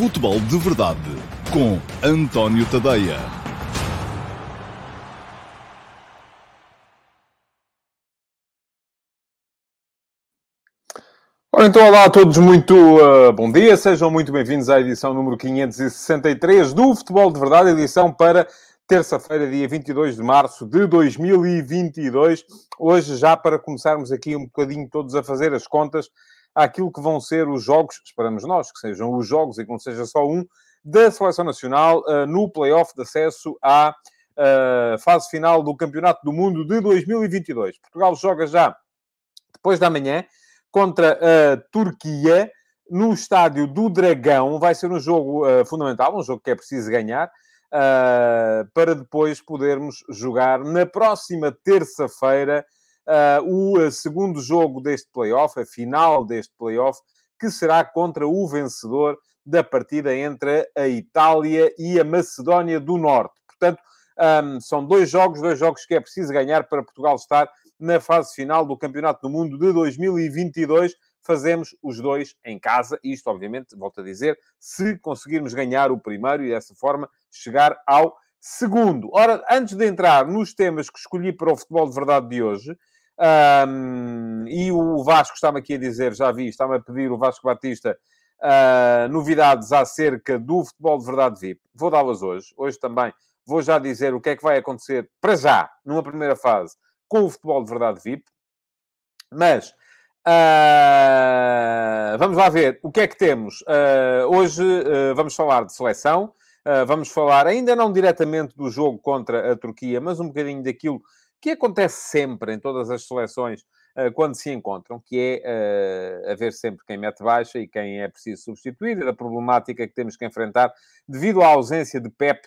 Futebol de Verdade com António Tadeia. Ora, então, olá a todos, muito uh, bom dia, sejam muito bem-vindos à edição número 563 do Futebol de Verdade, edição para terça-feira, dia 22 de março de 2022. Hoje, já para começarmos aqui um bocadinho todos a fazer as contas àquilo que vão ser os jogos, esperamos nós que sejam os jogos e que não seja só um, da Seleção Nacional uh, no play-off de acesso à uh, fase final do Campeonato do Mundo de 2022. Portugal joga já depois da manhã contra a Turquia no estádio do Dragão. Vai ser um jogo uh, fundamental, um jogo que é preciso ganhar. Uh, para depois podermos jogar na próxima terça-feira o segundo jogo deste playoff, a final deste playoff, que será contra o vencedor da partida entre a Itália e a Macedónia do Norte. Portanto, um, são dois jogos, dois jogos que é preciso ganhar para Portugal estar na fase final do Campeonato do Mundo de 2022 fazemos os dois em casa. Isto, obviamente, volto a dizer, se conseguirmos ganhar o primeiro e dessa forma chegar ao segundo. Ora, antes de entrar nos temas que escolhi para o futebol de verdade de hoje, um, e o Vasco está-me aqui a dizer, já vi, está-me a pedir o Vasco Batista uh, novidades acerca do futebol de verdade VIP. Vou dá-las hoje. Hoje também vou já dizer o que é que vai acontecer para já, numa primeira fase, com o futebol de verdade VIP. Mas Uh, vamos lá ver o que é que temos. Uh, hoje vamos falar de seleção. vamos falar, ainda não diretamente do jogo contra a Turquia, mas um bocadinho daquilo que acontece sempre em todas as seleções quando se encontram, que é haver sempre quem mete baixa e quem é preciso substituir, a problemática que temos que enfrentar devido à ausência de Pep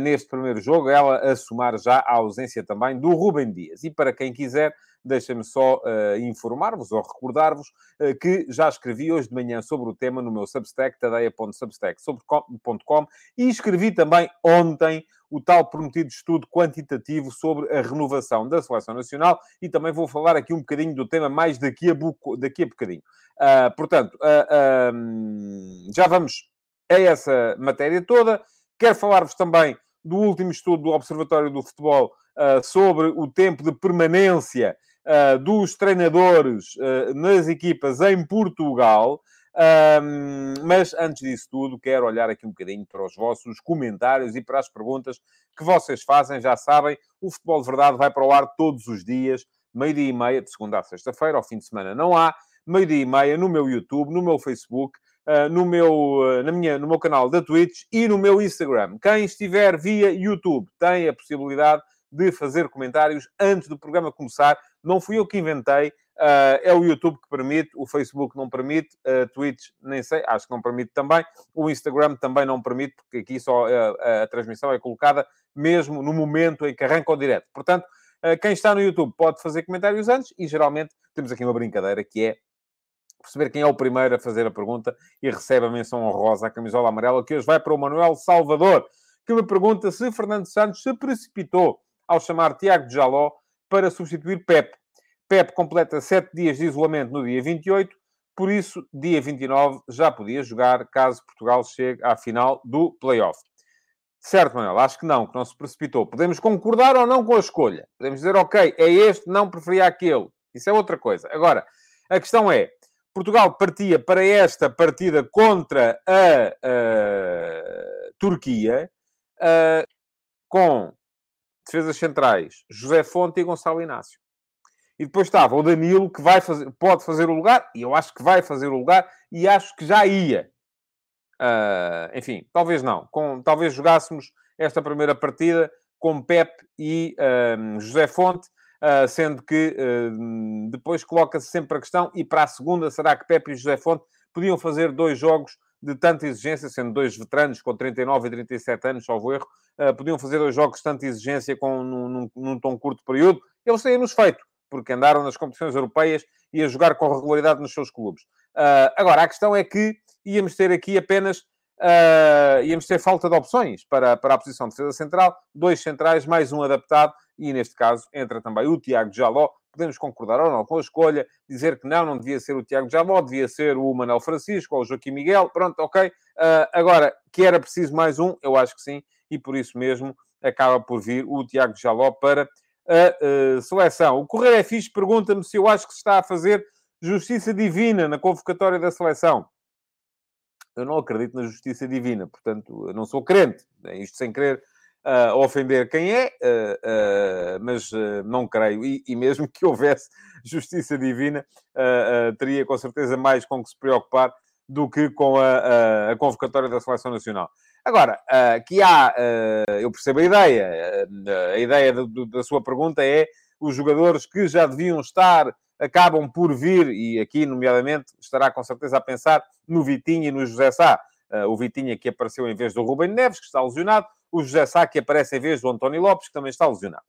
neste primeiro jogo, ela a somar já a ausência também do Rubem Dias. E para quem quiser deixem-me só uh, informar-vos ou recordar-vos uh, que já escrevi hoje de manhã sobre o tema no meu Substack, tadeia.substack.com e escrevi também ontem o tal prometido estudo quantitativo sobre a renovação da Seleção Nacional e também vou falar aqui um bocadinho do tema mais daqui a, buco, daqui a bocadinho. Uh, portanto, já vamos a essa matéria toda. Quero falar-vos também do último estudo do Observatório do Futebol uh, sobre o tempo de permanência uh, dos treinadores uh, nas equipas em Portugal. Um, mas antes disso tudo, quero olhar aqui um bocadinho para os vossos comentários e para as perguntas que vocês fazem. Já sabem, o Futebol de Verdade vai para o ar todos os dias, meio-dia e meia, de segunda a sexta-feira, ao fim de semana não há, meio-dia e meia no meu YouTube, no meu Facebook, uh, no, meu, uh, na minha, no meu canal da Twitch e no meu Instagram. Quem estiver via YouTube tem a possibilidade de fazer comentários antes do programa começar. Não fui eu que inventei, uh, é o YouTube que permite, o Facebook não permite, a uh, Twitch nem sei, acho que não permite também, o Instagram também não permite, porque aqui só uh, a transmissão é colocada mesmo no momento em que arranca o direto. Portanto, quem está no YouTube pode fazer comentários antes e geralmente temos aqui uma brincadeira que é perceber quem é o primeiro a fazer a pergunta e recebe a menção honrosa, a camisola amarela, que hoje vai para o Manuel Salvador, que me pergunta se Fernando Santos se precipitou ao chamar Tiago Jaló para substituir Pep. Pep completa sete dias de isolamento no dia 28, por isso, dia 29 já podia jogar caso Portugal chegue à final do play-off. Certo, Manuel, acho que não, que não se precipitou. Podemos concordar ou não com a escolha. Podemos dizer, ok, é este, não preferia aquele. Isso é outra coisa. Agora, a questão é, Portugal partia para esta partida contra a, Turquia com defesas centrais, José Fonte e Gonçalo Inácio. E depois estava o Danilo, que vai fazer, pode fazer o lugar, e eu acho que vai fazer o lugar, e acho que já ia. Uh, enfim, talvez não. Com, talvez jogássemos esta primeira partida com Pep e uh, José Fonte, uh, sendo que depois coloca-se sempre a questão, e para a segunda, será que Pep e José Fonte podiam fazer dois jogos de tanta exigência, sendo dois veteranos com 39 e 37 anos, salvo erro, uh, podiam fazer dois jogos de tanta exigência com, num, num, num tão curto período. Eles têm-nos feito, porque andaram nas competições europeias e a jogar com regularidade nos seus clubes. Uh, agora, a questão é que íamos ter aqui apenas uh, íamos ter falta de opções para, para a posição de defesa central, dois centrais, mais um adaptado, e neste caso entra também o Tiago Jaló. Podemos concordar ou não com a escolha, dizer que não, não devia ser o Tiago Jaló, devia ser o Manuel Francisco ou o Joaquim Miguel, pronto, ok. Uh, agora, que era preciso mais um, eu acho que sim, e por isso mesmo acaba por vir o Tiago Jaló para a uh, seleção. O Correio é Fixe pergunta-me se eu acho que se está a fazer justiça divina na convocatória da seleção eu não acredito na justiça divina, portanto, não sou crente, é isto sem querer uh, ofender quem é, uh, uh, mas não creio. E, e, mesmo que houvesse justiça divina, teria com certeza mais com que se preocupar do que com a, a convocatória da Seleção Nacional. Agora, que há, eu percebo a ideia, a ideia do, da sua pergunta é os jogadores que já deviam estar acabam por vir, e aqui, nomeadamente, estará com certeza a pensar no Vitinho e no José Sá. Uh, o Vitinho que apareceu em vez do Rubem Neves, que está lesionado, o José Sá que aparece em vez do António Lopes, que também está lesionado.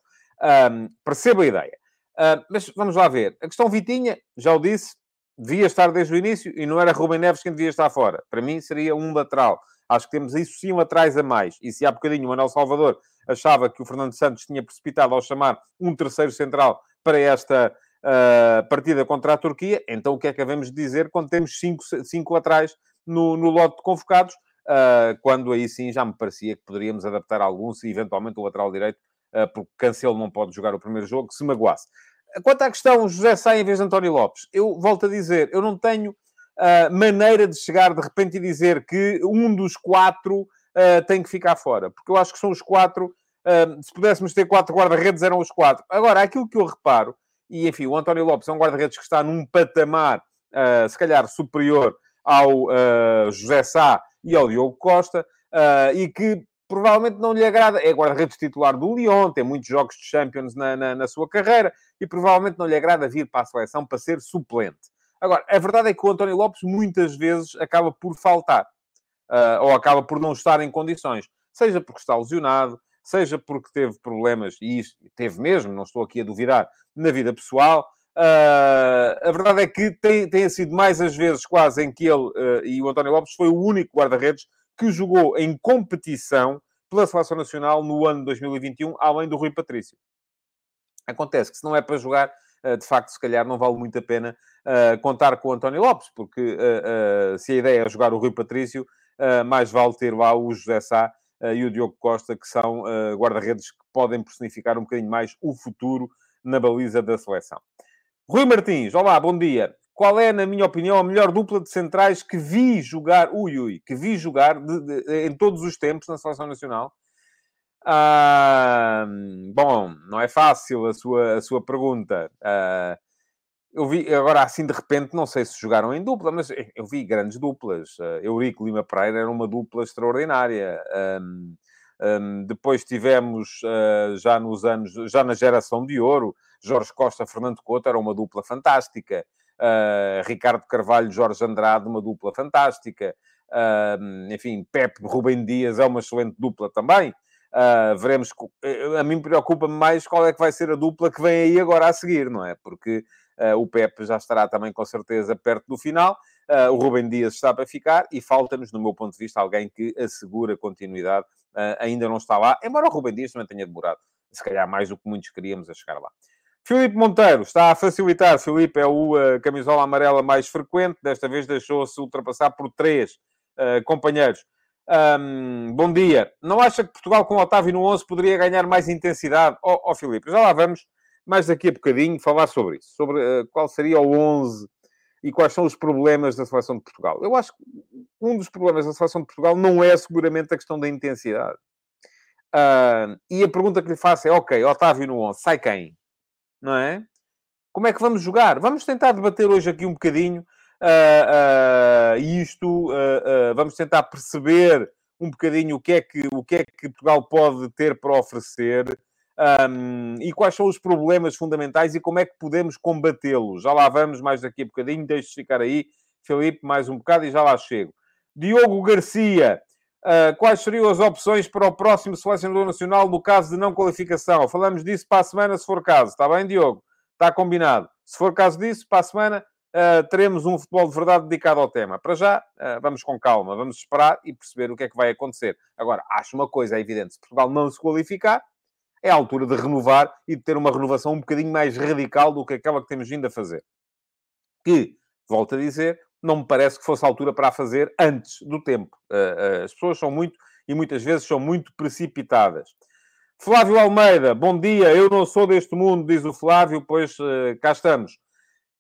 Um, percebo a ideia. Uh, mas vamos lá ver. A questão Vitinha, já o disse, devia estar desde o início e não era Rubem Neves quem devia estar fora. Para mim seria um lateral. Acho que temos isso sim um atrás a mais. E se há bocadinho o Manuel Salvador achava que o Fernando Santos tinha precipitado ao chamar um terceiro central para esta uh, partida contra a Turquia, então o que é que devemos dizer quando temos cinco, cinco atrás no, no lote de convocados? Uh, quando aí sim já me parecia que poderíamos adaptar algum, se eventualmente o lateral direito, uh, porque Cancelo não pode jogar o primeiro jogo, se magoasse. Quanto à questão José Sá em vez de António Lopes, eu volto a dizer, eu não tenho uh, maneira de chegar de repente e dizer que um dos quatro tem que ficar fora, porque eu acho que são os quatro. Se pudéssemos ter quatro guarda-redes, eram os quatro. Agora, aquilo que eu reparo e, enfim, o António Lopes é um guarda-redes que está num patamar, uh, se calhar, superior ao uh, José Sá e ao Diogo Costa, uh, e que provavelmente não lhe agrada. É guarda-redes titular do Lyon, tem muitos jogos de Champions na, na, na, sua carreira, e provavelmente não lhe agrada vir para a seleção para ser suplente. Agora, a verdade é que o António Lopes muitas vezes acaba por faltar, ou acaba por não estar em condições, seja porque está lesionado, seja porque teve problemas, e teve mesmo, não estou aqui a duvidar, na vida pessoal. Uh, a verdade é que tem, tem sido mais as vezes quase em que ele uh, e o António Lopes foi o único guarda-redes que jogou em competição pela Seleção Nacional no ano de 2021, além do Rui Patrício. Acontece que se não é para jogar, uh, de facto, se calhar não vale muito a pena contar com o António Lopes, porque se a ideia é jogar o Rui Patrício, mais vale ter lá o José Sá e o Diogo Costa, que são guarda-redes que podem personificar um bocadinho mais o futuro na baliza da seleção. Rui Martins, olá, bom dia. Qual é, na minha opinião, a melhor dupla de centrais que vi jogar, ui, ui, que vi jogar de, de, em todos os tempos na seleção nacional? Ah, bom, não é fácil a sua, a sua pergunta. Ah, eu vi, agora assim de repente, não sei se jogaram em dupla, mas eu vi grandes duplas. Uh, Eurico Lima Pereira era uma dupla extraordinária. Um, um, depois tivemos, uh, já nos anos, já na geração de ouro, Jorge Costa, Fernando Couto, era uma dupla fantástica. Uh, Ricardo Carvalho, Jorge Andrade, uma dupla fantástica. Uh, enfim, Pepe Rubem Dias é uma excelente dupla também. Uh, veremos. A mim preocupa-me mais qual é que vai ser a dupla que vem aí agora a seguir, não é? Porque o Pepe já estará também com certeza perto do final. Uh, o Rubem Dias está para ficar e falta-nos, no meu ponto de vista, alguém que assegura continuidade uh, ainda não está lá, embora o Rubem Dias também tenha demorado, se calhar mais do que muitos queríamos a chegar lá. Filipe Monteiro está a facilitar. Filipe é o uh, camisola amarela mais frequente. Desta vez deixou-se ultrapassar por três uh, companheiros. Um, bom dia. Não acha que Portugal com Otávio no 11 poderia ganhar mais intensidade? Ó oh, oh, Filipe, já lá vamos, mais daqui a bocadinho, falar sobre isso. Sobre uh, qual seria o 11 e quais são os problemas da seleção de Portugal. Eu acho que um dos problemas da seleção de Portugal não é seguramente a questão da intensidade. Uh, e a pergunta que lhe faço é: ok, Otávio no 11, sai quem? Não é? Como é que vamos jogar? Vamos tentar debater hoje aqui um bocadinho uh, isto, vamos tentar perceber um bocadinho o que, é que, o que é que Portugal pode ter para oferecer um, e quais são os problemas fundamentais e como é que podemos combatê-los. Já lá vamos mais daqui a bocadinho, deixe ficar aí, Felipe, mais um bocado e já lá chego. Diogo Garcia, uh, quais seriam as opções para o próximo selecionador nacional no caso de não qualificação? Falamos disso para a semana, se for caso. Está bem, Diogo? Está combinado. Se for caso disso, para a semana uh, teremos um futebol de verdade dedicado ao tema. Para já, uh, vamos com calma, vamos esperar e perceber o que é que vai acontecer. Agora, acho uma coisa, é evidente, se Portugal não se qualificar, é a altura de renovar e de ter uma renovação um bocadinho mais radical do que aquela que temos vindo a fazer. Que, volto a dizer, não me parece que fosse a altura para a fazer antes do tempo. Uh, as pessoas são muito, e muitas vezes são muito precipitadas. Flávio Almeida, bom dia. Eu não sou deste mundo, diz o Flávio, pois uh, cá estamos.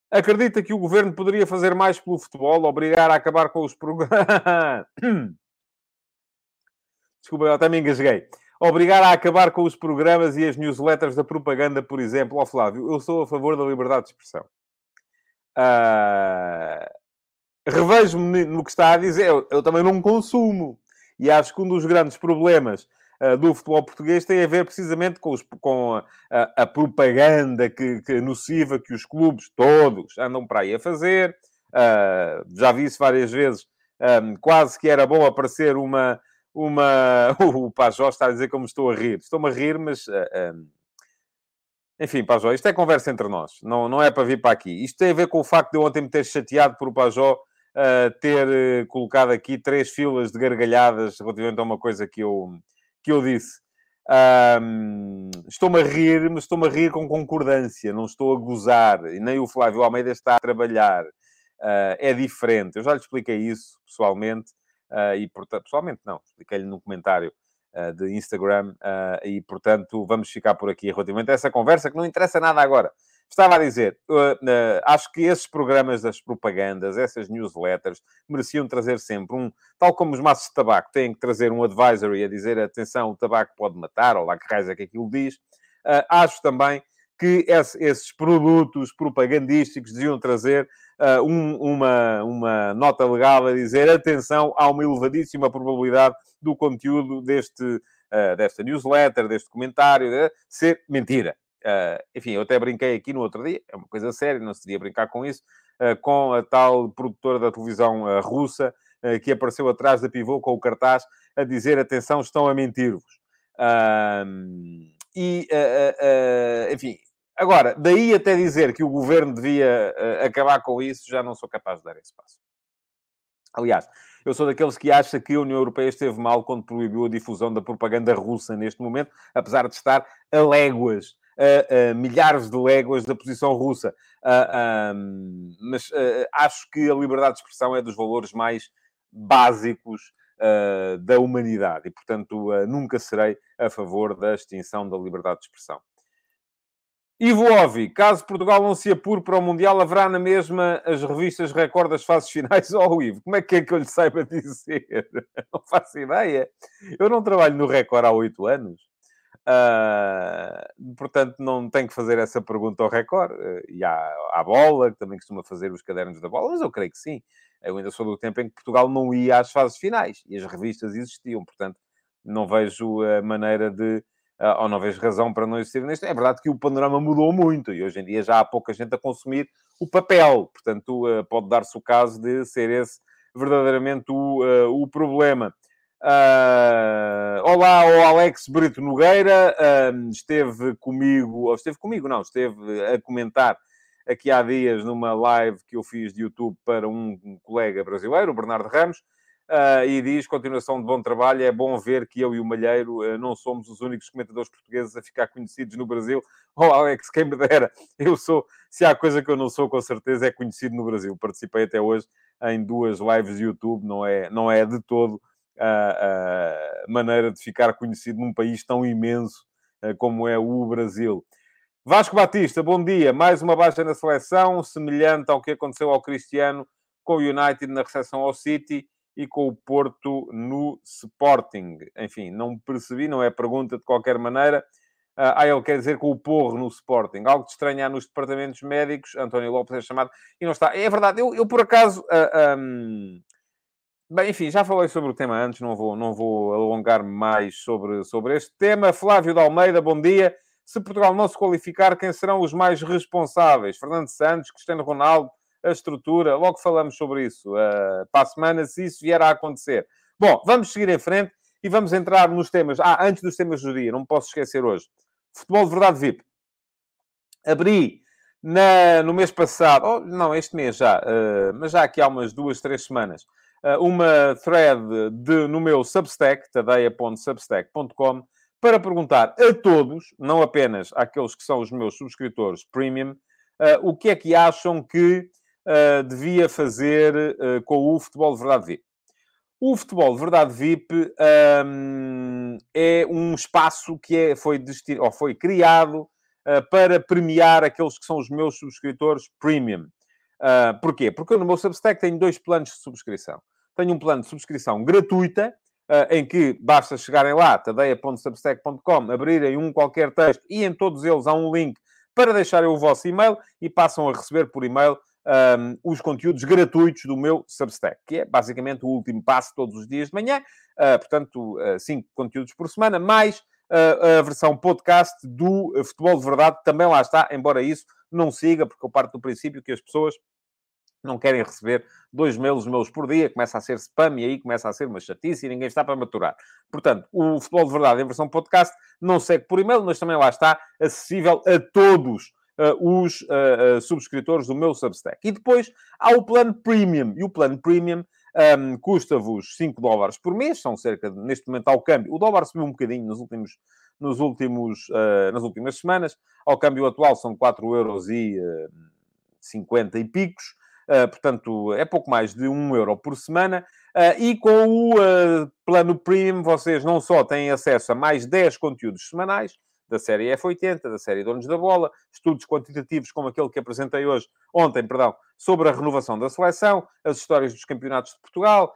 Acredita que o governo poderia fazer mais pelo futebol, obrigar a acabar com os programas. Desculpa, eu até me engasguei. Obrigar a acabar com os programas e as newsletters da propaganda, por exemplo. Ó oh, Flávio, eu sou a favor da liberdade de expressão. Uh... Revejo-me no que está a dizer. Eu, eu também não consumo. E acho que um dos grandes problemas uh, do futebol português tem a ver precisamente com, os, com a, a, a, propaganda que, que, nociva que os clubes todos andam para aí a fazer. Uh, já vi isso várias vezes. Um, quase que era bom aparecer uma. Uma... o Pajó está a dizer como estou a rir. Estou-me a rir, mas. Uh. Enfim, Pajó, isto é conversa entre nós, não, não é para vir para aqui. Isto tem a ver com o facto de eu ontem me ter chateado por o Pajó uh, ter uh, colocado aqui três filas de gargalhadas relativamente a uma coisa que eu, que eu disse. Um, estou-me a rir, mas estou-me a rir com concordância, não estou a gozar, e nem o Flávio Almeida está a trabalhar. Uh, é diferente. Eu já lhe expliquei isso pessoalmente, uh, e portanto, pessoalmente não, expliquei-lhe no comentário uh, de Instagram, e portanto vamos ficar por aqui relativamente a essa conversa que não interessa nada agora. Estava a dizer, uh, uh, acho que esses programas das propagandas, essas newsletters, mereciam trazer sempre um, tal como os maços de tabaco têm que trazer um advisory a dizer atenção, o tabaco pode matar, ou lá que raiz é que aquilo diz. Uh, acho também que esse, esses produtos propagandísticos deviam trazer uh, um, uma, uma nota legal a dizer atenção, há uma elevadíssima probabilidade do conteúdo deste, uh, desta newsletter, deste comentário, de ser mentira. Uh, enfim, eu até brinquei aqui no outro dia, é uma coisa séria, não se devia brincar com isso, uh, com a tal produtora da televisão uh, russa que apareceu atrás da pivô com o cartaz a dizer: atenção, estão a mentir-vos. e, enfim, agora, daí até dizer que o governo devia acabar com isso, já não sou capaz de dar esse passo. Aliás, eu sou daqueles que acha que a União Europeia esteve mal quando proibiu a difusão da propaganda russa neste momento, apesar de estar a léguas a, a milhares de léguas da posição russa. Um, mas acho que a liberdade de expressão é dos valores mais básicos uh, da humanidade e, portanto, uh, nunca serei a favor da extinção da liberdade de expressão. Ivo Ovi, caso Portugal não se apure para o Mundial, haverá na mesma as revistas Record das fases finais? Oh, Ivo, como é que é que eu lhe saiba dizer? Não faço ideia. Eu não trabalho no Record há oito anos. Uh, portanto, não tenho que fazer essa pergunta ao Record. E à, à bola, que também costuma fazer os cadernos da bola, mas eu creio que sim. Eu ainda sou do tempo em que Portugal não ia às fases finais e as revistas existiam, portanto, não vejo a maneira de. Uh, ou não vejo razão para não existir neste. É verdade que o panorama mudou muito e hoje em dia já há pouca gente a consumir o papel, portanto, pode dar-se o caso de ser esse verdadeiramente o, o problema. Uh, olá, o Alex Brito Nogueira uh, esteve comigo, ou esteve comigo, não, esteve a comentar aqui há dias numa live que eu fiz de YouTube para um colega brasileiro, o Bernardo Ramos, uh, e diz: continuação de bom trabalho. É bom ver que eu e o Malheiro uh, não somos os únicos comentadores portugueses a ficar conhecidos no Brasil. Oh, Alex, quem me dera, eu sou, se há coisa que eu não sou, com certeza, é conhecido no Brasil. Participei até hoje em duas lives de YouTube, não é, não é de todo a, maneira de ficar conhecido num país tão imenso eh, como é o Brasil. Vasco Batista, bom dia. Mais uma baixa na seleção, semelhante ao que aconteceu ao Cristiano com o United na recepção ao City e com o Porto no Sporting. Enfim, não percebi, não é pergunta de qualquer maneira. Ah, ele quer dizer com o porro no Sporting. Algo de estranhar nos departamentos médicos. António Lopes é chamado e não está. É verdade, eu, eu por acaso. Uh, ah, um, Bem, enfim, já falei sobre o tema antes, não vou, não vou alongar mais sobre, sobre este tema. Flávio de Almeida, bom dia. Se Portugal não se qualificar, quem serão os mais responsáveis? Fernando Santos, Cristiano Ronaldo, a estrutura, logo falamos sobre isso uh, para a semana, se isso vier a acontecer. Bom, vamos seguir em frente e vamos entrar nos temas. Ah, antes dos temas do dia, não me posso esquecer hoje. Futebol de verdade VIP. Abri Na, no mês passado, oh, não, este mês já, uh, mas já aqui há umas duas, três semanas, uh, uma thread de, no meu Substack, tadeia.substack.com, para perguntar a todos, não apenas àqueles que são os meus subscritores premium, uh, o que é que acham que devia fazer com o Futebol de Verdade VIP. O Futebol de Verdade VIP um, é um espaço que é, foi, ou foi criado uh, para premiar aqueles que são os meus subscritores premium. Uh, porquê? Porque eu no meu Substack tenho dois planos de subscrição. Tenho um plano de subscrição gratuita, uh, em que basta chegarem lá, tadeia.substack.com, abrirem um qualquer texto e em todos eles há um link para deixarem o vosso e-mail e passam a receber por e-mail um, os conteúdos gratuitos do meu Substack, que é basicamente o último passo todos os dias de manhã. Uh, portanto, uh, cinco conteúdos por semana, mais a versão podcast do Futebol de Verdade também lá está, embora isso não siga, porque eu parto do princípio que as pessoas não querem receber dois mails meus por dia, começa a ser spam e aí começa a ser uma chatice e ninguém está para maturar. Portanto, o Futebol de Verdade em versão podcast não segue por e-mail, mas também lá está acessível a todos uh, os uh, subscritores do meu Substack. E depois há o plano Premium. E o plano Premium um, custa-vos 5 dólares por mês, são cerca de, neste momento, ao câmbio. O dólar subiu um bocadinho nos últimos, nos últimos, uh, nas últimas semanas. Ao câmbio atual são 4 euros e uh, 50 e picos. Uh, portanto, é pouco mais de 1 euro por semana. Uh, e com o plano Premium, vocês não só têm acesso a mais 10 conteúdos semanais, da série F80, da série Donos da Bola, estudos quantitativos como aquele que apresentei hoje, ontem, perdão, sobre a renovação da seleção, as histórias dos campeonatos de Portugal,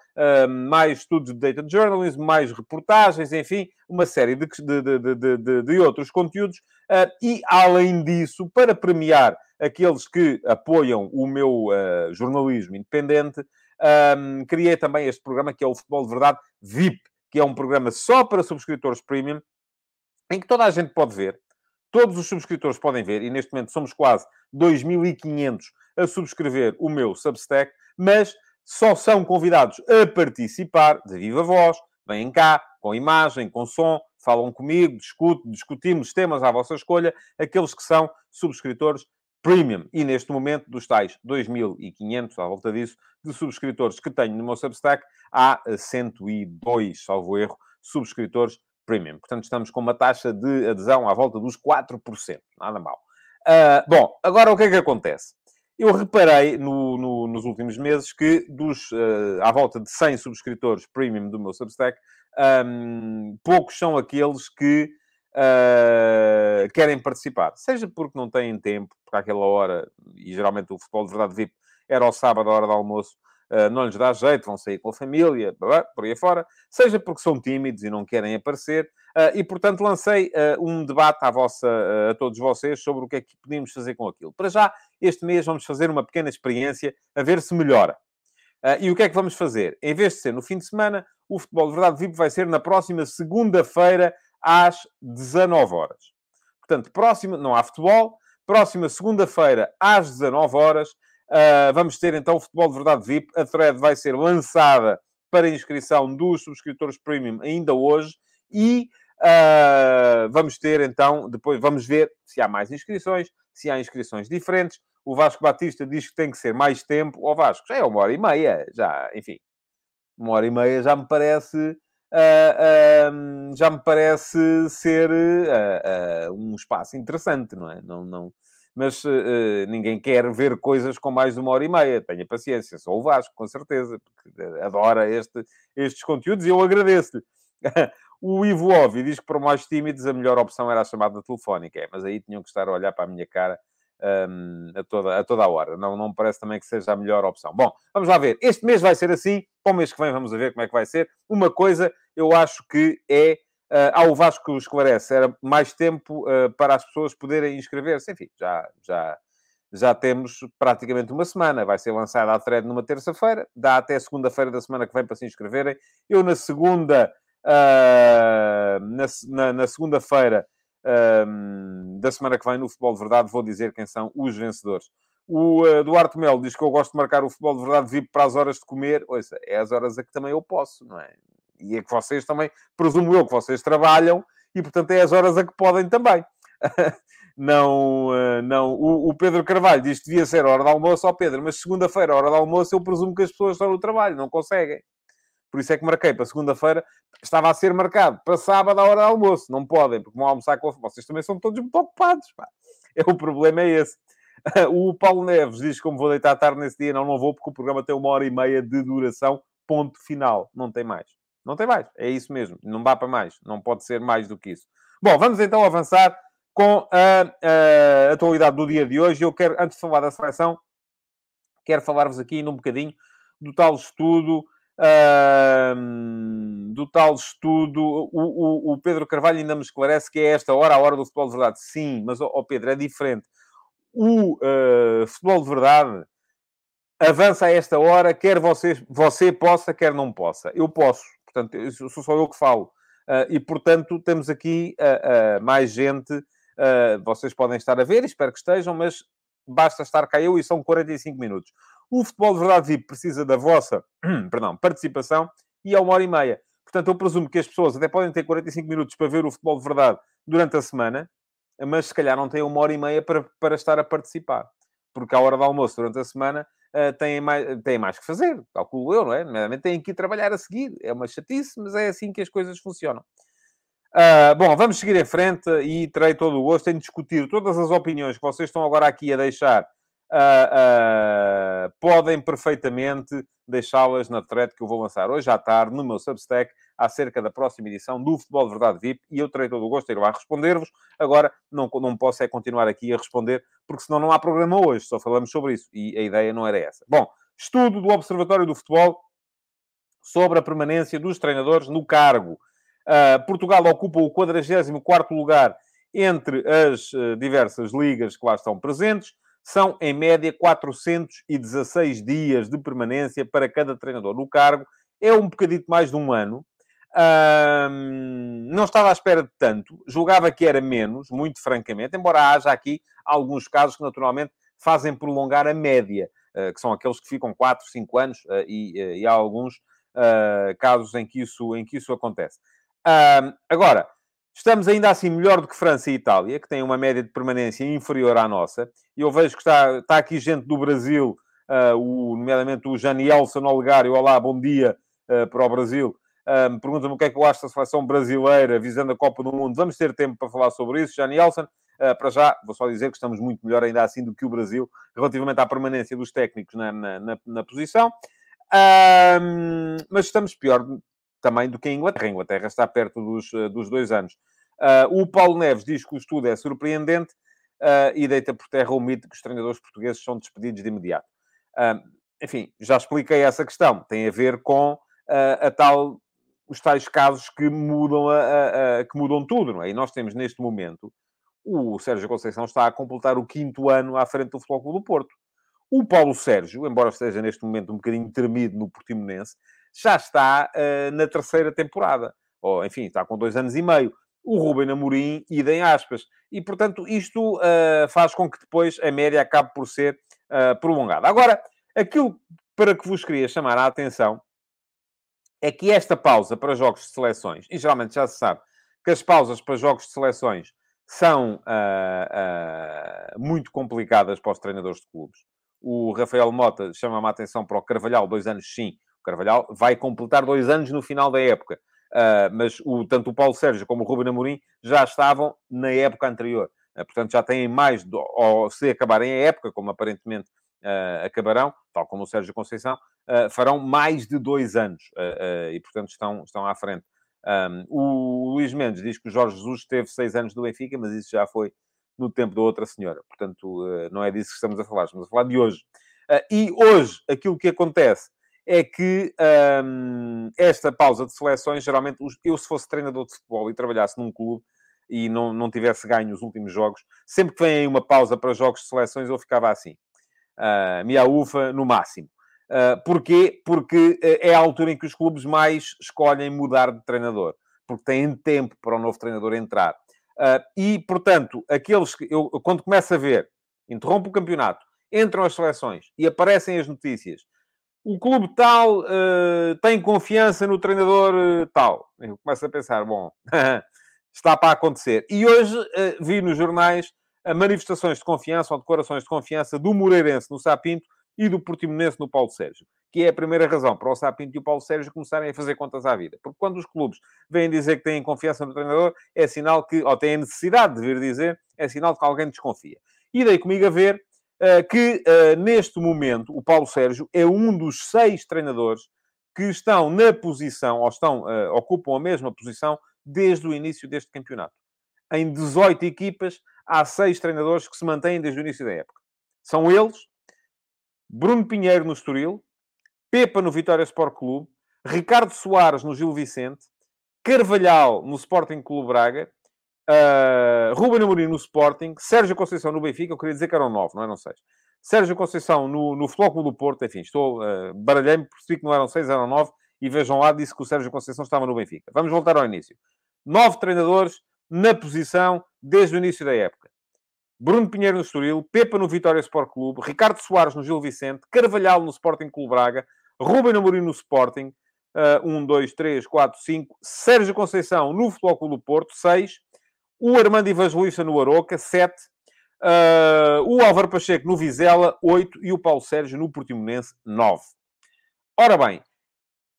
mais estudos de data journalism, mais reportagens, enfim, uma série de, de, de, de, de outros conteúdos. Uh, e, além disso, para premiar aqueles que apoiam o meu uh, jornalismo independente, criei também este programa que é o Futebol de Verdade VIP, que é um programa só para subscritores premium, em que toda a gente pode ver, todos os subscritores podem ver, e neste momento somos quase 2.500 a subscrever o meu Substack, mas só são convidados a participar de viva voz, vêm cá, com imagem, com som, falam comigo, discutem, discutimos temas à vossa escolha, aqueles que são subscritores premium. E neste momento, dos tais 2.500, à volta disso, de subscritores que tenho no meu Substack, há 102, salvo erro, subscritores Premium. Portanto, estamos com uma taxa de adesão à volta dos 4%. Nada mal. Uh, bom, agora o que é que acontece? Eu reparei no, no, nos últimos meses que dos uh, à volta de 100 subscritores premium do meu Substack, um, poucos são aqueles que uh, querem participar. Seja porque não têm tempo, porque àquela hora, e geralmente o futebol de verdade VIP era ao sábado, à hora do almoço, não lhes dá jeito, vão sair com a família, por aí fora, seja porque são tímidos e não querem aparecer. Uh, e, portanto, lancei uh, um debate à vossa, a todos vocês sobre o que é que podíamos fazer com aquilo. Para já, este mês vamos fazer uma pequena experiência a ver se melhora. e o que é que vamos fazer? Em vez de ser no fim de semana, o Futebol de Verdade VIP vai ser na próxima segunda-feira, às 19 horas. Portanto, próxima, não há futebol, próxima segunda-feira, às 19 horas, Uh, vamos ter então o Futebol de Verdade VIP. A thread vai ser lançada para inscrição dos subscritores premium ainda hoje e uh, vamos ter então, depois vamos ver se há mais inscrições, se há inscrições diferentes. O Vasco Batista diz que tem que ser mais tempo. O Vasco, já é uma hora e meia, já, enfim, uma hora e meia já me parece. Uh, já me parece ser um espaço interessante, não é? Não, não, mas uh, ninguém quer ver coisas com mais de uma hora e meia. Tenha paciência, sou o Vasco, com certeza, porque adora este, estes conteúdos e eu agradeço-lhe. o Ivo Óbvio diz que para mais tímidos a melhor opção era a chamada telefónica, é, mas aí tinham que estar a olhar para a minha cara um, a, toda, a toda a hora. Não, não me parece também que seja a melhor opção. Bom, vamos lá ver. Este mês vai ser assim, para o mês que vem vamos ver como é que vai ser. Uma coisa eu acho que é Uh, ao Vasco esclarece, era mais tempo uh, para as pessoas poderem inscrever-se. Enfim, já, já, já temos praticamente uma semana. Vai ser lançada a thread numa terça-feira, dá até segunda-feira da semana que vem para se inscreverem. Eu, na segunda, uh, na, na, na segunda-feira da semana que vem, no Futebol de Verdade, vou dizer quem são os vencedores. O Duarte Melo diz que eu gosto de marcar o Futebol de Verdade VIP para as horas de comer. Ouça, é as horas a que também eu posso, não é? E é que vocês também, presumo eu, que vocês trabalham e, portanto, é as horas a que podem também. não, uh, não. O, Pedro Carvalho diz que devia ser a hora de almoço ao Pedro, mas segunda-feira, a hora de almoço, eu presumo que as pessoas estão no trabalho, não conseguem. Por isso é que marquei para segunda-feira, estava a ser marcado para sábado, à hora de almoço. Não podem, porque vão almoçar com. Vocês também são todos muito ocupados, pá. É, o problema é esse. O Paulo Neves diz que como vou deitar tarde nesse dia, não, não vou, porque o programa tem uma hora e meia de duração, ponto final. Não tem mais. Não tem mais. É isso mesmo. Não dá para mais. Não pode ser mais do que isso. Bom, vamos então avançar com a, a atualidade do dia de hoje. Eu quero, antes de falar da seleção, quero falar-vos aqui num bocadinho do tal estudo. Uh, do tal estudo, o, o, o, Pedro Carvalho ainda me esclarece que é esta hora a hora do futebol de verdade. Sim, mas, oh, Pedro, é diferente. O uh, futebol de verdade avança a esta hora, quer você, você possa, quer não possa. Eu posso, portanto, sou só eu que falo. Uh, e, portanto, temos aqui uh, mais gente vocês podem estar a ver, espero que estejam, mas basta estar cá eu e são 45 minutos. O Futebol de Verdade VIP precisa da vossa perdão, participação e é uma hora e meia. Portanto, eu presumo que as pessoas até podem ter 45 minutos para ver o Futebol de Verdade durante a semana, mas se calhar não têm uma hora e meia para, para estar a participar. Porque à hora do almoço, durante a semana, uh, têm, mais, têm mais que fazer, calculo eu, não é? Nomeadamente têm que ir trabalhar a seguir. É uma chatice, mas é assim que as coisas funcionam. Uh, bom, vamos seguir em frente e terei todo o gosto em discutir todas as opiniões que vocês estão agora aqui a deixar. Uh, uh, podem perfeitamente deixá-las na thread que eu vou lançar hoje à tarde no meu Substack acerca da próxima edição do Futebol de Verdade VIP e eu terei todo o gosto em ir lá responder-vos. Agora, não, não posso é continuar aqui a responder, porque senão não há programa hoje, só falamos sobre isso e a ideia não era essa. Bom, estudo do Observatório do Futebol sobre a permanência dos treinadores no cargo. Uh, Portugal ocupa o 44 lugar entre as uh, diversas ligas que lá estão presentes. São, em média, 416 dias de permanência para cada treinador no cargo. É um bocadito mais de um ano. Não estava à espera de tanto. Julgava que era menos, muito francamente, embora haja aqui alguns casos que, naturalmente, fazem prolongar a média, uh, que são aqueles que ficam 4, 5 anos, uh, e, e, há alguns casos em que, isso, em que isso acontece. Agora, estamos ainda assim melhor do que França e Itália, que têm uma média de permanência inferior à nossa. E eu vejo que está, está aqui gente do Brasil, uh, o, nomeadamente o Janielson Olegário. Olá, bom dia uh, para o Brasil. Uh, Pergunta-me o que é que eu acho da seleção brasileira visando a Copa do Mundo. Vamos ter tempo para falar sobre isso. Janielson, uh, para já, vou só dizer que estamos muito melhor ainda assim do que o Brasil, relativamente à permanência dos técnicos na, na, na, na posição. mas estamos pior também do que a Inglaterra. A Inglaterra está perto dos, eh, dos dois anos. Uh, o Paulo Neves diz que o estudo é surpreendente uh, e deita por terra o mito que os treinadores portugueses são despedidos de imediato. Uh, enfim, já expliquei essa questão. Tem a ver com a tal, os tais casos que mudam, a, a, a, que mudam tudo, não é? E nós temos neste momento o Sérgio Conceição está a completar o quinto ano à frente do Futebol Clube do Porto. O Paulo Sérgio, embora esteja neste momento um bocadinho tremido no Portimonense, já está uh, na terceira temporada. Ou, enfim, está com dois anos e meio. O Ruben Amorim, idem aspas. E, portanto, isto uh, faz com que depois a média acabe por ser uh, prolongada. Agora, aquilo para que vos queria chamar a atenção é que esta pausa para jogos de seleções, e geralmente já se sabe que as pausas para jogos de seleções são uh, uh, muito complicadas para os treinadores de clubes. O Rafael Mota chama-me a atenção para o Carvalhal, dois anos sim, Carvalhal vai completar dois anos no final da época. Uh, mas o, tanto o Paulo Sérgio como o Ruben Amorim já estavam na época anterior. Uh, portanto, já têm mais, do, ou se acabarem a época, como aparentemente uh, acabarão, tal como o Sérgio Conceição, farão mais de dois anos. e, portanto, estão, estão à frente. Um, o Luís Mendes diz que o Jorge Jesus teve seis anos do Benfica, mas isso já foi no tempo da outra senhora. Portanto, não é disso que estamos a falar. Estamos a falar de hoje. e hoje, aquilo que acontece é que um, esta pausa de seleções, geralmente, eu se fosse treinador de futebol e trabalhasse num clube e não, não tivesse ganho os últimos jogos, sempre que vem aí uma pausa para jogos de seleções, eu ficava assim. Uh, Mia ufa no máximo. Uh, porquê? Porque uh, é a altura em que os clubes mais escolhem mudar de treinador. Porque têm tempo para o novo treinador entrar. Uh, e, portanto, aqueles que... Eu, quando começo a ver, interrompo o campeonato, entram as seleções e aparecem as notícias o clube tal uh, tem confiança no treinador uh, tal. Eu começo a pensar, bom, está para acontecer. E hoje uh, vi nos jornais manifestações de confiança ou declarações de confiança do Moreirense no Sapinto e do Portimonense no Paulo Sérgio, que é a primeira razão para o Sapinto e o Paulo Sérgio começarem a fazer contas à vida. Porque quando os clubes vêm dizer que têm confiança no treinador, é sinal que, ou têm a necessidade de vir dizer, é sinal de que alguém desconfia. E daí comigo a ver que, uh, neste momento, o Paulo Sérgio é um dos seis treinadores que estão na posição, ou estão, uh, ocupam a mesma posição desde o início deste campeonato. Em 18 equipas, há seis treinadores que se mantêm desde o início da época. São eles Bruno Pinheiro no Estoril, Pepa no Vitória Sport Clube, Ricardo Soares no Gil Vicente, Carvalhal no Sporting Clube Braga, uh, Ruben Amorim no Sporting, Sérgio Conceição no Benfica, eu queria dizer que eram nove, não eram seis. Sérgio Conceição no, no Flóculo do Porto, enfim, estou, uh, baralhei-me, percebi que não eram seis, eram nove, e vejam lá, disse que o Sérgio Conceição estava no Benfica. Vamos voltar ao início. Nove treinadores na posição desde o início da época. Bruno Pinheiro no Estoril, Pepa no Vitória Sport Clube, Ricardo Soares no Gil Vicente, Carvalhal no Sporting Clube Braga, Ruben Amorim no Sporting, uh, 1, 2, 3, 4, 5, Sérgio Conceição no Futebol Clube do Porto, 6, o Armando Evangelista no Aroca, 7, uh, o Álvaro Pacheco no Vizela, 8 e o Paulo Sérgio no Portimonense, 9. Ora bem,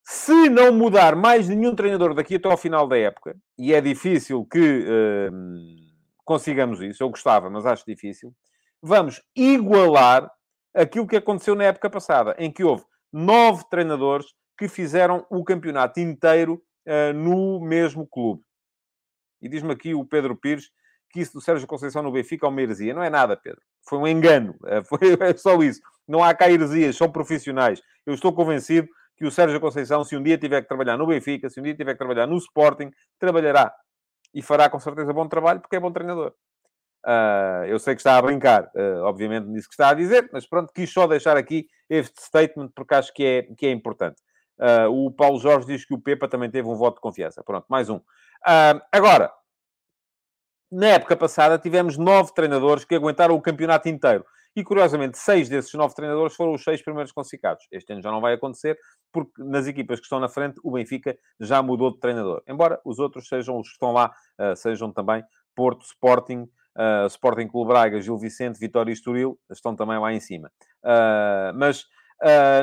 se não mudar mais nenhum treinador daqui até ao final da época, e é difícil que... Uh, consigamos isso. Eu gostava, mas acho difícil. Vamos igualar aquilo que aconteceu na época passada, em que houve nove treinadores que fizeram o campeonato inteiro uh, no mesmo clube. E diz-me aqui o Pedro Pires que isso do Sérgio Conceição no Benfica é uma heresia. Não é nada, Pedro. Foi um engano. Uh, foi é só isso. Não há cá heresias, são profissionais. Eu estou convencido que o Sérgio Conceição, se um dia tiver que trabalhar no Benfica, se um dia tiver que trabalhar no Sporting, trabalhará e fará com certeza bom trabalho porque é bom treinador. Uh, eu sei que está a brincar, uh, obviamente, nisso que está a dizer, mas pronto, quis só deixar aqui este statement porque acho que é, que é importante. Uh, o Paulo Jorge diz que o Pepa também teve um voto de confiança. Pronto, mais um. agora, na época passada, tivemos nove treinadores que aguentaram o campeonato inteiro. E, curiosamente, seis desses nove treinadores foram os seis primeiros classificados. Este ano já não vai acontecer, porque nas equipas que estão na frente, o Benfica já mudou de treinador. Embora os outros sejam os que estão lá, uh, sejam também Porto, Sporting, uh, Sporting Clube Braga, Gil Vicente, Vitória e Estoril, estão também lá em cima. Uh, mas,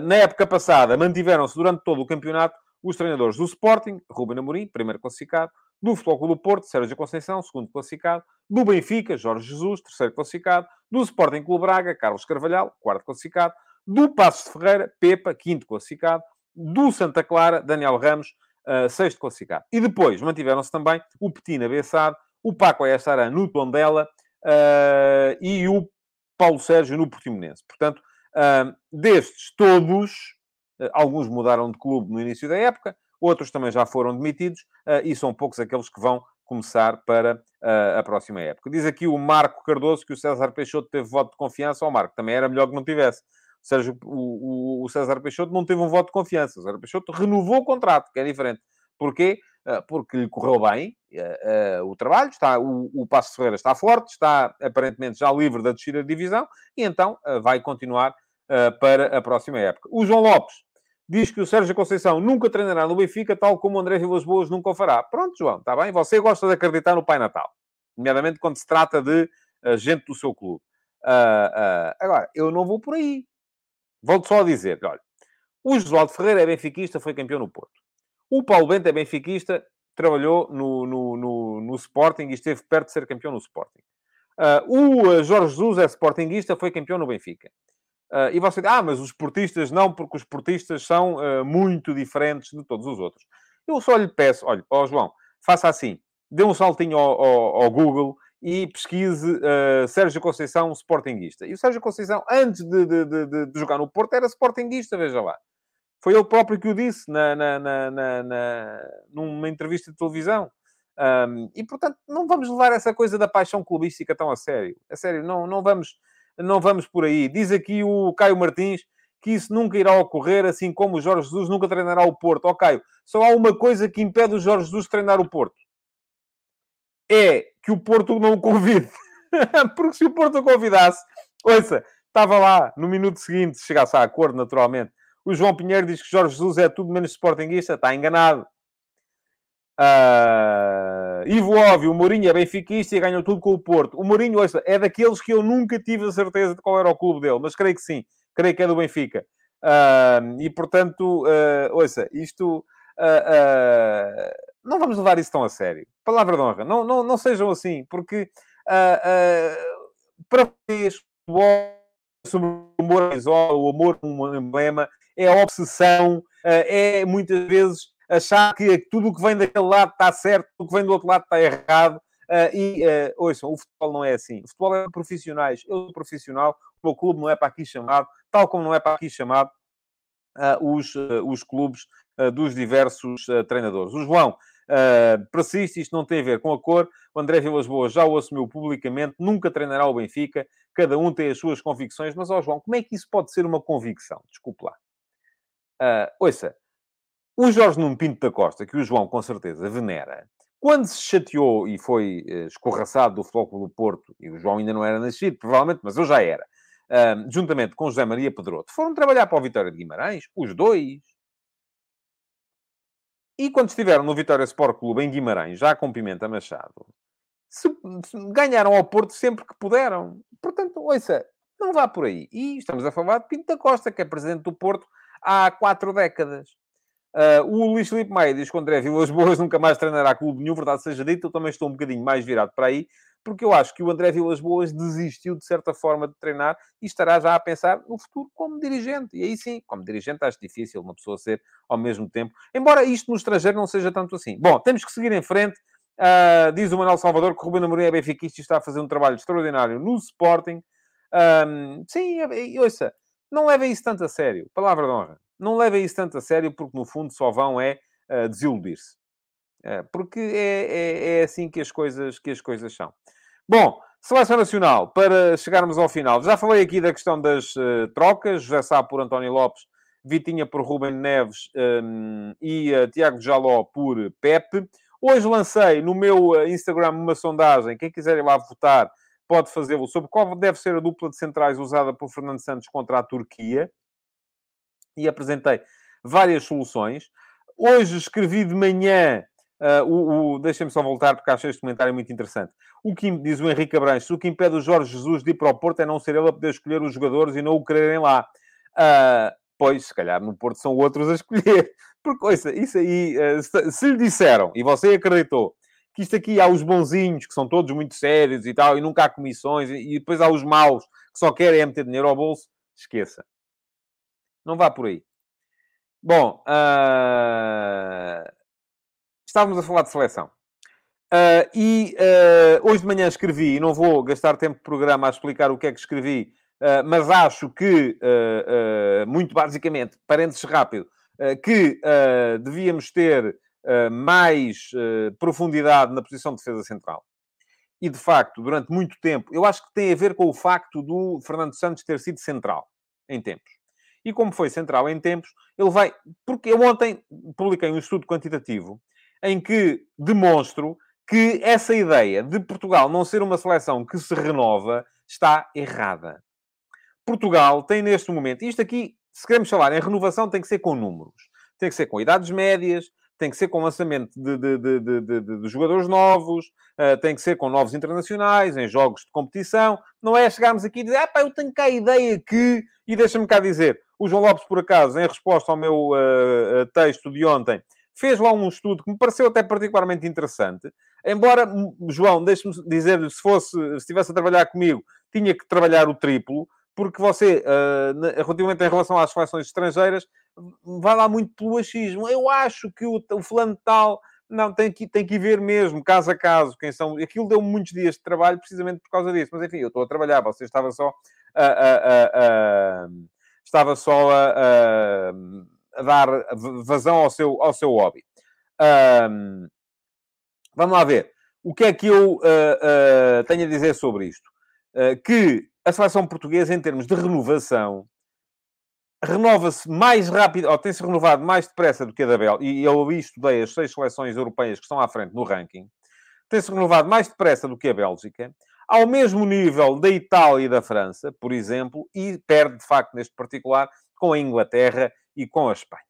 na época passada, mantiveram-se durante todo o campeonato os treinadores do Sporting, Ruben Amorim, primeiro classificado, do Futebol do Porto, Sérgio Conceição, segundo classificado, do Benfica, Jorge Jesus, terceiro classificado, do Sporting Clube Braga, Carlos Carvalhal, quarto classificado, do Passos de Ferreira, Pepa, quinto classificado, do Santa Clara, Daniel Ramos, uh, sexto classificado. E depois mantiveram-se também o Petina Bessado, o Paco Ayassarã no Tondela uh, e o Paulo Sérgio no Portimonense. Portanto, destes todos, alguns mudaram de clube no início da época, outros também já foram demitidos e são poucos aqueles que vão começar para a próxima época. Diz aqui o Marco Cardoso que o César Peixoto teve voto de confiança. ao Marco, também era melhor que não tivesse. Sérgio, o, o, César Peixoto não teve um voto de confiança. O César Peixoto renovou o contrato, que é diferente. Porquê? Ah, porque lhe correu bem uh, uh, o trabalho, está, o, o Passo Ferreira está forte, está aparentemente já livre da descida de divisão e então uh, vai continuar para a próxima época. O João Lopes diz que o Sérgio Conceição nunca treinará no Benfica, tal como o André Vilas Boas nunca o fará. Pronto, João, está bem? Você gosta de acreditar no Pai Natal, nomeadamente quando se trata de gente do seu clube. agora, eu não vou por aí. Volto só a dizer, olha, o Josualdo Ferreira é benfiquista, foi campeão no Porto. O Paulo Bento é benfiquista, trabalhou no, no, no, no Sporting e esteve perto de ser campeão no Sporting. Uh, o Jorge Jesus é sportinguista, foi campeão no Benfica. Uh, e você diz, ah, mas os esportistas não, porque os esportistas são uh, muito diferentes de todos os outros. Eu só lhe peço, olha, ó João, faça assim, dê um saltinho ao, ao, ao Google e pesquise Sérgio Conceição, Sportingista. E o Sérgio Conceição, antes de, de, de, de, jogar no Porto, era Sportingista, veja lá. Foi ele próprio que o disse na, na, na, na numa entrevista de televisão. Um, e, portanto, não vamos levar essa coisa da paixão clubística tão a sério. A sério, não, não, vamos, não vamos por aí. Diz aqui o Caio Martins que isso nunca irá ocorrer, assim como o Jorge Jesus nunca treinará o Porto. Ó, oh, Caio, só há uma coisa que impede o Jorge Jesus de treinar o Porto é que o Porto não o convide. Porque se o Porto o convidasse, ouça, estava lá no minuto seguinte, se chegasse a acordo, naturalmente. O João Pinheiro diz que Jorge Jesus é tudo menos sportinguista, está enganado. Uh... Ivo Óbvio, o Mourinho é benfiquista e ganhou tudo com o Porto. O Mourinho, ouça, é daqueles que eu nunca tive a certeza de qual era o clube dele, mas creio que sim. Creio que é do Benfica. Uh, e, portanto, uh, ouça, isto... Uh, não vamos levar isso tão a sério. Palavra de honra. Não, não, não sejam assim, porque para vocês, sobre o amor o amor um emblema, é a obsessão, é muitas vezes achar que tudo o que vem daquele lado está certo, tudo o que vem do outro lado está errado. Uh, e, uh, ouçam, o futebol não é assim. O futebol é profissionais. Eu sou profissional, o meu clube não é para aqui chamado, tal como não é para aqui chamado uh, os, uh, os clubes dos diversos treinadores. O João persiste, isto não tem a ver com a cor. O André Vilas Boas já o assumiu publicamente, nunca treinará o Benfica, cada um tem as suas convicções, mas, ó João, como é que isso pode ser uma convicção? Desculpe lá. Uh, ouça, o Jorge Nuno Pinto da Costa, que o João com certeza venera, quando se chateou e foi uh, escorraçado do Futebol do Porto, e o João ainda não era nascido, provavelmente, mas eu já era, uh, juntamente com José Maria Pedroto, foram trabalhar para o Vitória de Guimarães, os dois. E quando estiveram no Vitória Sport Clube em Guimarães, já com Pimenta Machado, se, se ganharam ao Porto sempre que puderam. Portanto, ouça, não vá por aí. E estamos a falar de Pinto da Costa, que é presidente do Porto há quatro décadas. Uh, o Luís Filipe Maia diz que o André Vilas Boas nunca mais treinará clube nenhum, verdade seja dita. Eu também estou um bocadinho mais virado para aí, porque eu acho que o André Vilas Boas desistiu, de certa forma, de treinar e estará já a pensar no futuro como dirigente. E aí sim, como dirigente, acho difícil uma pessoa ser ao mesmo tempo. Embora isto no estrangeiro não seja tanto assim. Bom, temos que seguir em frente. Uh, diz o Manuel Salvador que o Rubén Amorim é benfiquista e está a fazer um trabalho extraordinário no Sporting. Um, sim, ouça, não levem isso tanto a sério. Palavra de honra não levem isso tanto a sério, porque no fundo só vão é uh, desiludir-se. Uh, porque é, é, é, assim que as, coisas, que as coisas são. Bom, Seleção Nacional, para chegarmos ao final. Já falei aqui da questão das uh, trocas. José Sá por António Lopes, Vitinha por Ruben Neves um, e uh, Tiago Jaló por Pepe. Hoje lancei no meu Instagram uma sondagem. Quem quiser ir lá votar pode fazê-lo sobre qual deve ser a dupla de centrais usada por Fernando Santos contra a Turquia e apresentei várias soluções. Hoje escrevi de manhã, uh, o, o deixem-me só voltar porque acho este comentário muito interessante. O que diz o Henrique Abranches, o que impede o Jorge Jesus de ir para o Porto é não ser ele a poder escolher os jogadores e não o quererem lá. Uh, pois, se calhar no Porto são outros a escolher. Porque, isso aí, uh, se lhe disseram, e você acreditou, que isto aqui há os bonzinhos, que são todos muito sérios e tal, e nunca há comissões, e, depois há os maus, que só querem é meter dinheiro ao bolso, esqueça. Não vá por aí. Bom, uh... estávamos a falar de seleção. Uh, e uh, hoje de manhã escrevi, e não vou gastar tempo de programa a explicar o que é que escrevi, uh, mas acho que, muito basicamente, parênteses rápido, que devíamos ter mais profundidade na posição de defesa central. E, de facto, durante muito tempo, eu acho que tem a ver com o facto do Fernando Santos ter sido central em tempos e como foi central em tempos, ele vai. Porque eu ontem publiquei um estudo quantitativo em que demonstro que essa ideia de Portugal não ser uma seleção que se renova está errada. Portugal tem neste momento, isto aqui, se queremos falar em renovação, tem que ser com números, tem que ser com idades médias, tem que ser com lançamento de, de, de, de jogadores novos, uh, tem que ser com novos internacionais, em jogos de competição. Não é chegarmos aqui e dizer, ah pá, eu tenho cá a ideia que... E deixa-me cá dizer, o João Lopes, por acaso, em resposta ao meu uh, texto de ontem, fez lá um estudo que me pareceu até particularmente interessante. Embora, João, deixe-me dizer-lhe, se fosse, se estivesse a trabalhar comigo, tinha que trabalhar o triplo, porque você, uh, relativamente em relação às seleções estrangeiras, vai lá muito pelo achismo. Eu acho que o, o fulano tal... Não, tem que, tem que ver mesmo, caso a caso, quem são. Aquilo deu muitos dias de trabalho precisamente por causa disso. Mas enfim, eu estou a trabalhar, você estava só a, a, a, estava só a, dar vazão ao seu, ao seu hobby. Um, vamos lá ver. O que é que eu uh, uh, tenho a dizer sobre isto? Uh, que a seleção portuguesa, em termos de renovação, renova-se mais rápido, ou tem-se renovado mais depressa do que a da Bélgica, e eu estudei as seis seleções europeias que estão à frente no ranking, tem-se renovado mais depressa do que a Bélgica, ao mesmo nível da Itália e da França, por exemplo, e perde, de facto, neste particular, com a Inglaterra e com a Espanha.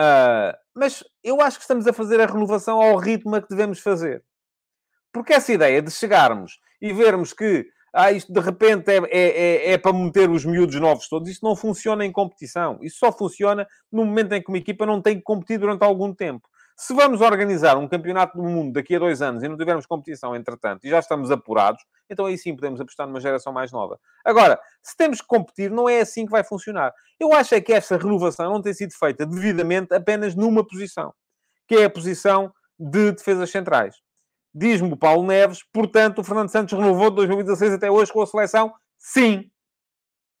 Uh, mas eu acho que estamos a fazer a renovação ao ritmo a que devemos fazer. Porque essa ideia de chegarmos e vermos que ah, isto de repente é, é, é, é, para meter os miúdos novos todos. Isto não funciona em competição. Isso só funciona no momento em que uma equipa não tem que competir durante algum tempo. Se vamos organizar um campeonato do mundo daqui a dois anos e não tivermos competição entretanto e já estamos apurados, então aí sim podemos apostar numa geração mais nova. Agora, se temos que competir, não é assim que vai funcionar. Eu acho é que esta renovação não tem sido feita devidamente apenas numa posição, que é a posição de defesas centrais. Diz-me o Paulo Neves, portanto, o Fernando Santos renovou de 2016 até hoje com a seleção? Sim.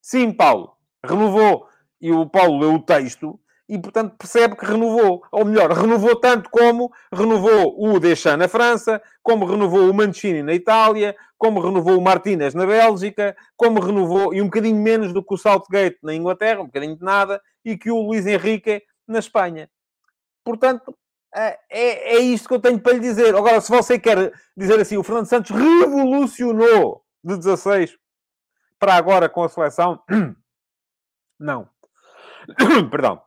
Sim, Paulo. Renovou. E o Paulo leu o texto e, portanto, percebe que renovou. Ou melhor, renovou tanto como renovou o Deschamps na França, como renovou o Mancini na Itália, como renovou o Martínez na Bélgica, como renovou, e um bocadinho menos do que o Southgate na Inglaterra, um bocadinho de nada, e que o Luís Henrique na Espanha. Portanto, é, é, é isto que eu tenho para lhe dizer. Agora, se você quer dizer assim, o Fernando Santos revolucionou de 16 para agora com a seleção, não. Perdão.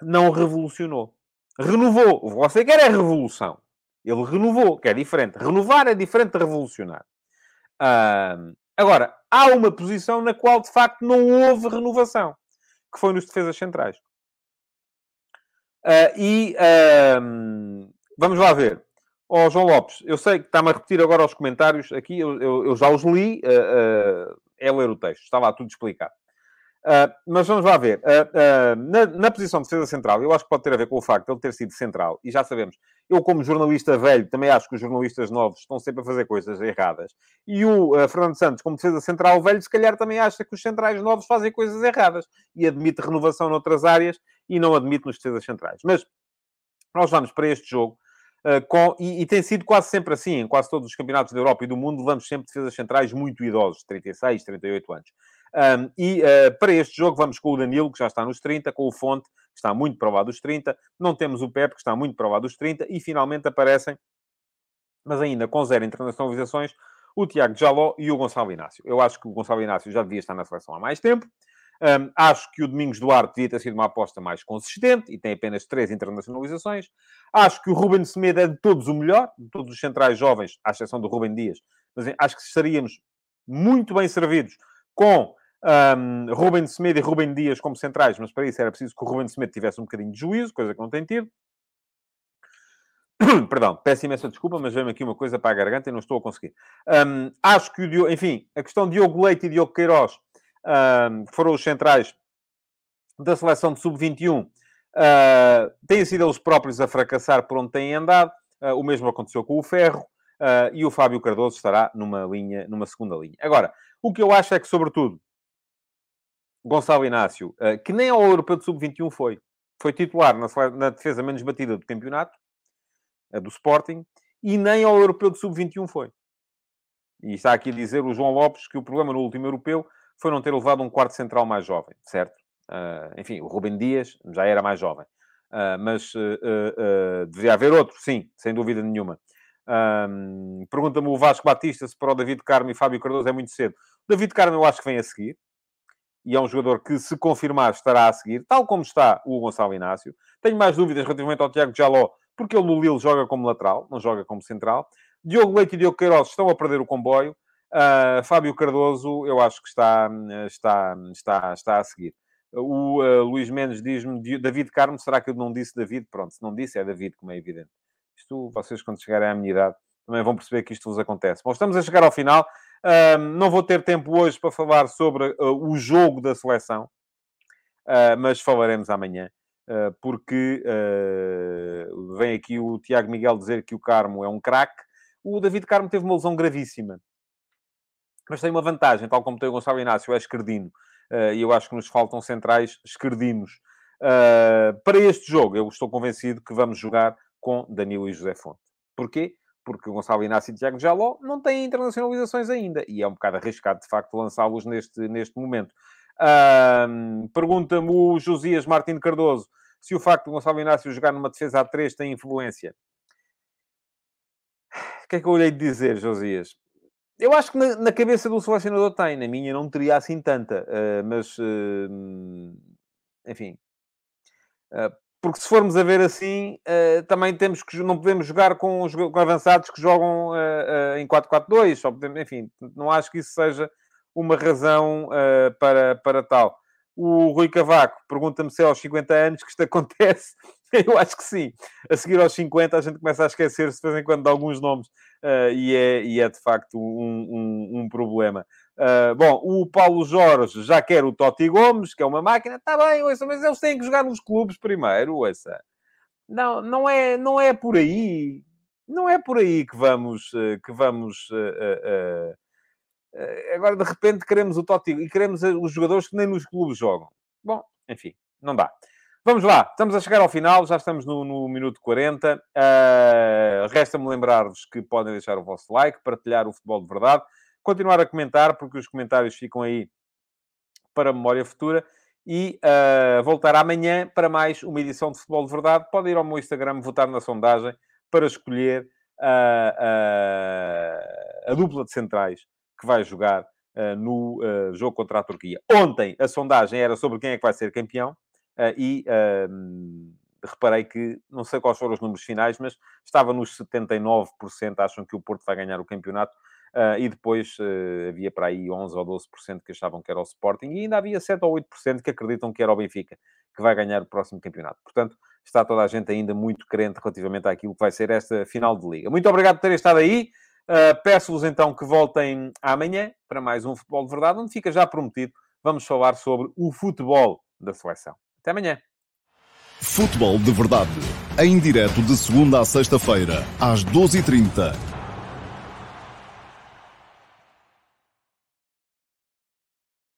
Não revolucionou. Renovou. Você quer é revolução. Ele renovou, que é diferente. Renovar é diferente de revolucionar. Uh, agora, há uma posição na qual, de facto, não houve renovação, que foi nos defesas centrais. Uh, e uh, vamos lá ver. Ó oh, João Lopes, eu sei que está-me a repetir agora os comentários aqui, eu, eu, eu já os li, uh, é ler o texto, está lá tudo explicado. mas vamos lá ver. Na, na, posição de defesa central, eu acho que pode ter a ver com o facto de ele ter sido central, e já sabemos, eu como jornalista velho, também acho que os jornalistas novos estão sempre a fazer coisas erradas. E o Fernando Santos, como defesa central velho, se calhar também acha que os centrais novos fazem coisas erradas, e admite renovação noutras áreas, e não admite nos defesas centrais. Mas nós vamos para este jogo uh, com, e, e, tem sido quase sempre assim, em quase todos os campeonatos da Europa e do mundo, levamos sempre defesas centrais muito idosos, 36, 38 anos. Um, e uh, para este jogo vamos com o Danilo, que já está nos 30, com o Fonte, que está muito provado dos 30, não temos o Pepe, que está muito provado dos 30, e finalmente aparecem, mas ainda com zero internacionalizações, o Tiago Jaló e o Gonçalo Inácio. Eu acho que o Gonçalo Inácio já devia estar na seleção há mais tempo. Um, acho que o Domingos Duarte devia ter sido uma aposta mais consistente e tem apenas três internacionalizações. Acho que o Ruben Semedo é de todos o melhor, de todos os centrais jovens, à exceção do Ruben Dias. Mas acho que estaríamos muito bem servidos com um, Ruben Semedo e Ruben Dias como centrais, mas para isso era preciso que o Ruben Semedo tivesse um bocadinho de juízo, coisa que não tem tido. Perdão, peço imensa desculpa, mas veio-me aqui uma coisa para a garganta e não estou a conseguir. Um, acho que o Diogo, enfim, a questão de Diogo Leite e Diogo Queiroz foram os centrais da seleção de sub-21, uh, têm sido eles próprios a fracassar por onde têm andado. Uh, o mesmo aconteceu com o Ferro. Uh, e o Fábio Cardoso estará numa linha, numa segunda linha. Agora, o que eu acho é que, sobretudo, Gonçalo Inácio, que nem ao Europeu de Sub-21 foi, foi titular na, na, defesa menos batida do campeonato, do Sporting, e nem ao Europeu de Sub-21 foi. E está aqui a dizer o João Lopes que o problema no último Europeu foi não ter levado um quarto central mais jovem, certo? Uh, enfim, o Rubem Dias já era mais jovem. Uh, mas uh, deveria haver outro, sim, sem dúvida nenhuma. Pergunta-me o Vasco Batista se para o David Carmo e Fábio Cardoso é muito cedo. O David Carmo eu acho que vem a seguir. E é um jogador que, se confirmar, estará a seguir, tal como está o Gonçalo Inácio. Tenho mais dúvidas relativamente ao Tiago Jaló, porque ele no Lille joga como lateral, não joga como central. Diogo Leite e Diogo Queiroz estão a perder o comboio. Uh, Fábio Cardoso, eu acho que está, está, está, está a seguir. O uh, Luís Mendes diz-me, David Carmo, será que eu não disse David? Pronto, se não disse, é David, como é evidente. Isto, vocês, quando chegarem à minha idade, também vão perceber que isto vos acontece. Bom, estamos a chegar ao final. Uh, não vou ter tempo hoje para falar sobre o jogo da seleção, mas falaremos amanhã. porque vem aqui o Tiago Miguel dizer que o Carmo é um craque. O David Carmo teve uma lesão gravíssima mas tem uma vantagem, tal como tem o Gonçalo Inácio, é esquerdino. Uh, e eu acho que nos faltam centrais esquerdinos. Uh, para este jogo, eu estou convencido que vamos jogar com Danilo e José Fonte. Porquê? Porque o Gonçalo Inácio e Tiago Jaló não têm internacionalizações ainda. E é um bocado arriscado, de facto, lançá-los neste, neste momento. Pergunta-me o Josias Martins Cardoso se o facto de Gonçalo Inácio jogar numa defesa a 3 tem influência. O que é que eu olhei de dizer, Josias? Eu acho que na, na, cabeça do selecionador tem, na minha não teria assim tanta, uh, mas uh, enfim, uh, porque se formos a ver assim, também temos que não podemos jogar com com avançados que jogam em 4-4-2, só podemos, enfim, não acho que isso seja uma razão para, para tal. O Rui Cavaco pergunta-me se é aos 50 anos que isto acontece. Eu acho que sim. A seguir aos 50 a gente começa a esquecer-se de vez em quando de alguns nomes e, é, e é de facto um, um, um problema. Uh, bom, o Paulo Jorge já quer o Totti Gomes, que é uma máquina. Está bem, ouça, mas eles têm que jogar nos clubes primeiro, ouça. Não, não é, não é por aí. Não é por aí que vamos... Eh, que vamos uh, uh, agora, de repente, queremos o Totti e queremos os jogadores que nem nos clubes jogam. Bom, enfim, não dá. Vamos lá, estamos a chegar ao final, já estamos no, no minuto 40. Uh, Resta-me lembrar-vos que podem deixar o vosso like, partilhar o futebol de verdade continuar a comentar, porque os comentários ficam aí para a memória futura. E uh, voltar amanhã para mais uma edição de Futebol de Verdade. Pode ir ao meu Instagram votar na sondagem para escolher uh, a dupla de centrais que vai jogar no jogo contra a Turquia. Ontem a sondagem era sobre quem é que vai ser campeão e reparei que, não sei quais foram os números finais, mas estava nos 79% acham que o Porto vai ganhar o campeonato Uh, e depois uh, havia para aí 11 ou 12% que achavam que era o Sporting, e ainda havia 7 ou 8% que acreditam que era o Benfica, que vai ganhar o próximo campeonato. Portanto, está toda a gente ainda muito crente relativamente àquilo que vai ser esta final de liga. Muito obrigado por terem estado aí. Uh, Peço-vos então que voltem amanhã para mais um Futebol de Verdade, onde fica já prometido. Vamos falar sobre o futebol da seleção. Até amanhã. Futebol de Verdade, em direto de segunda a sexta-feira, às 12h30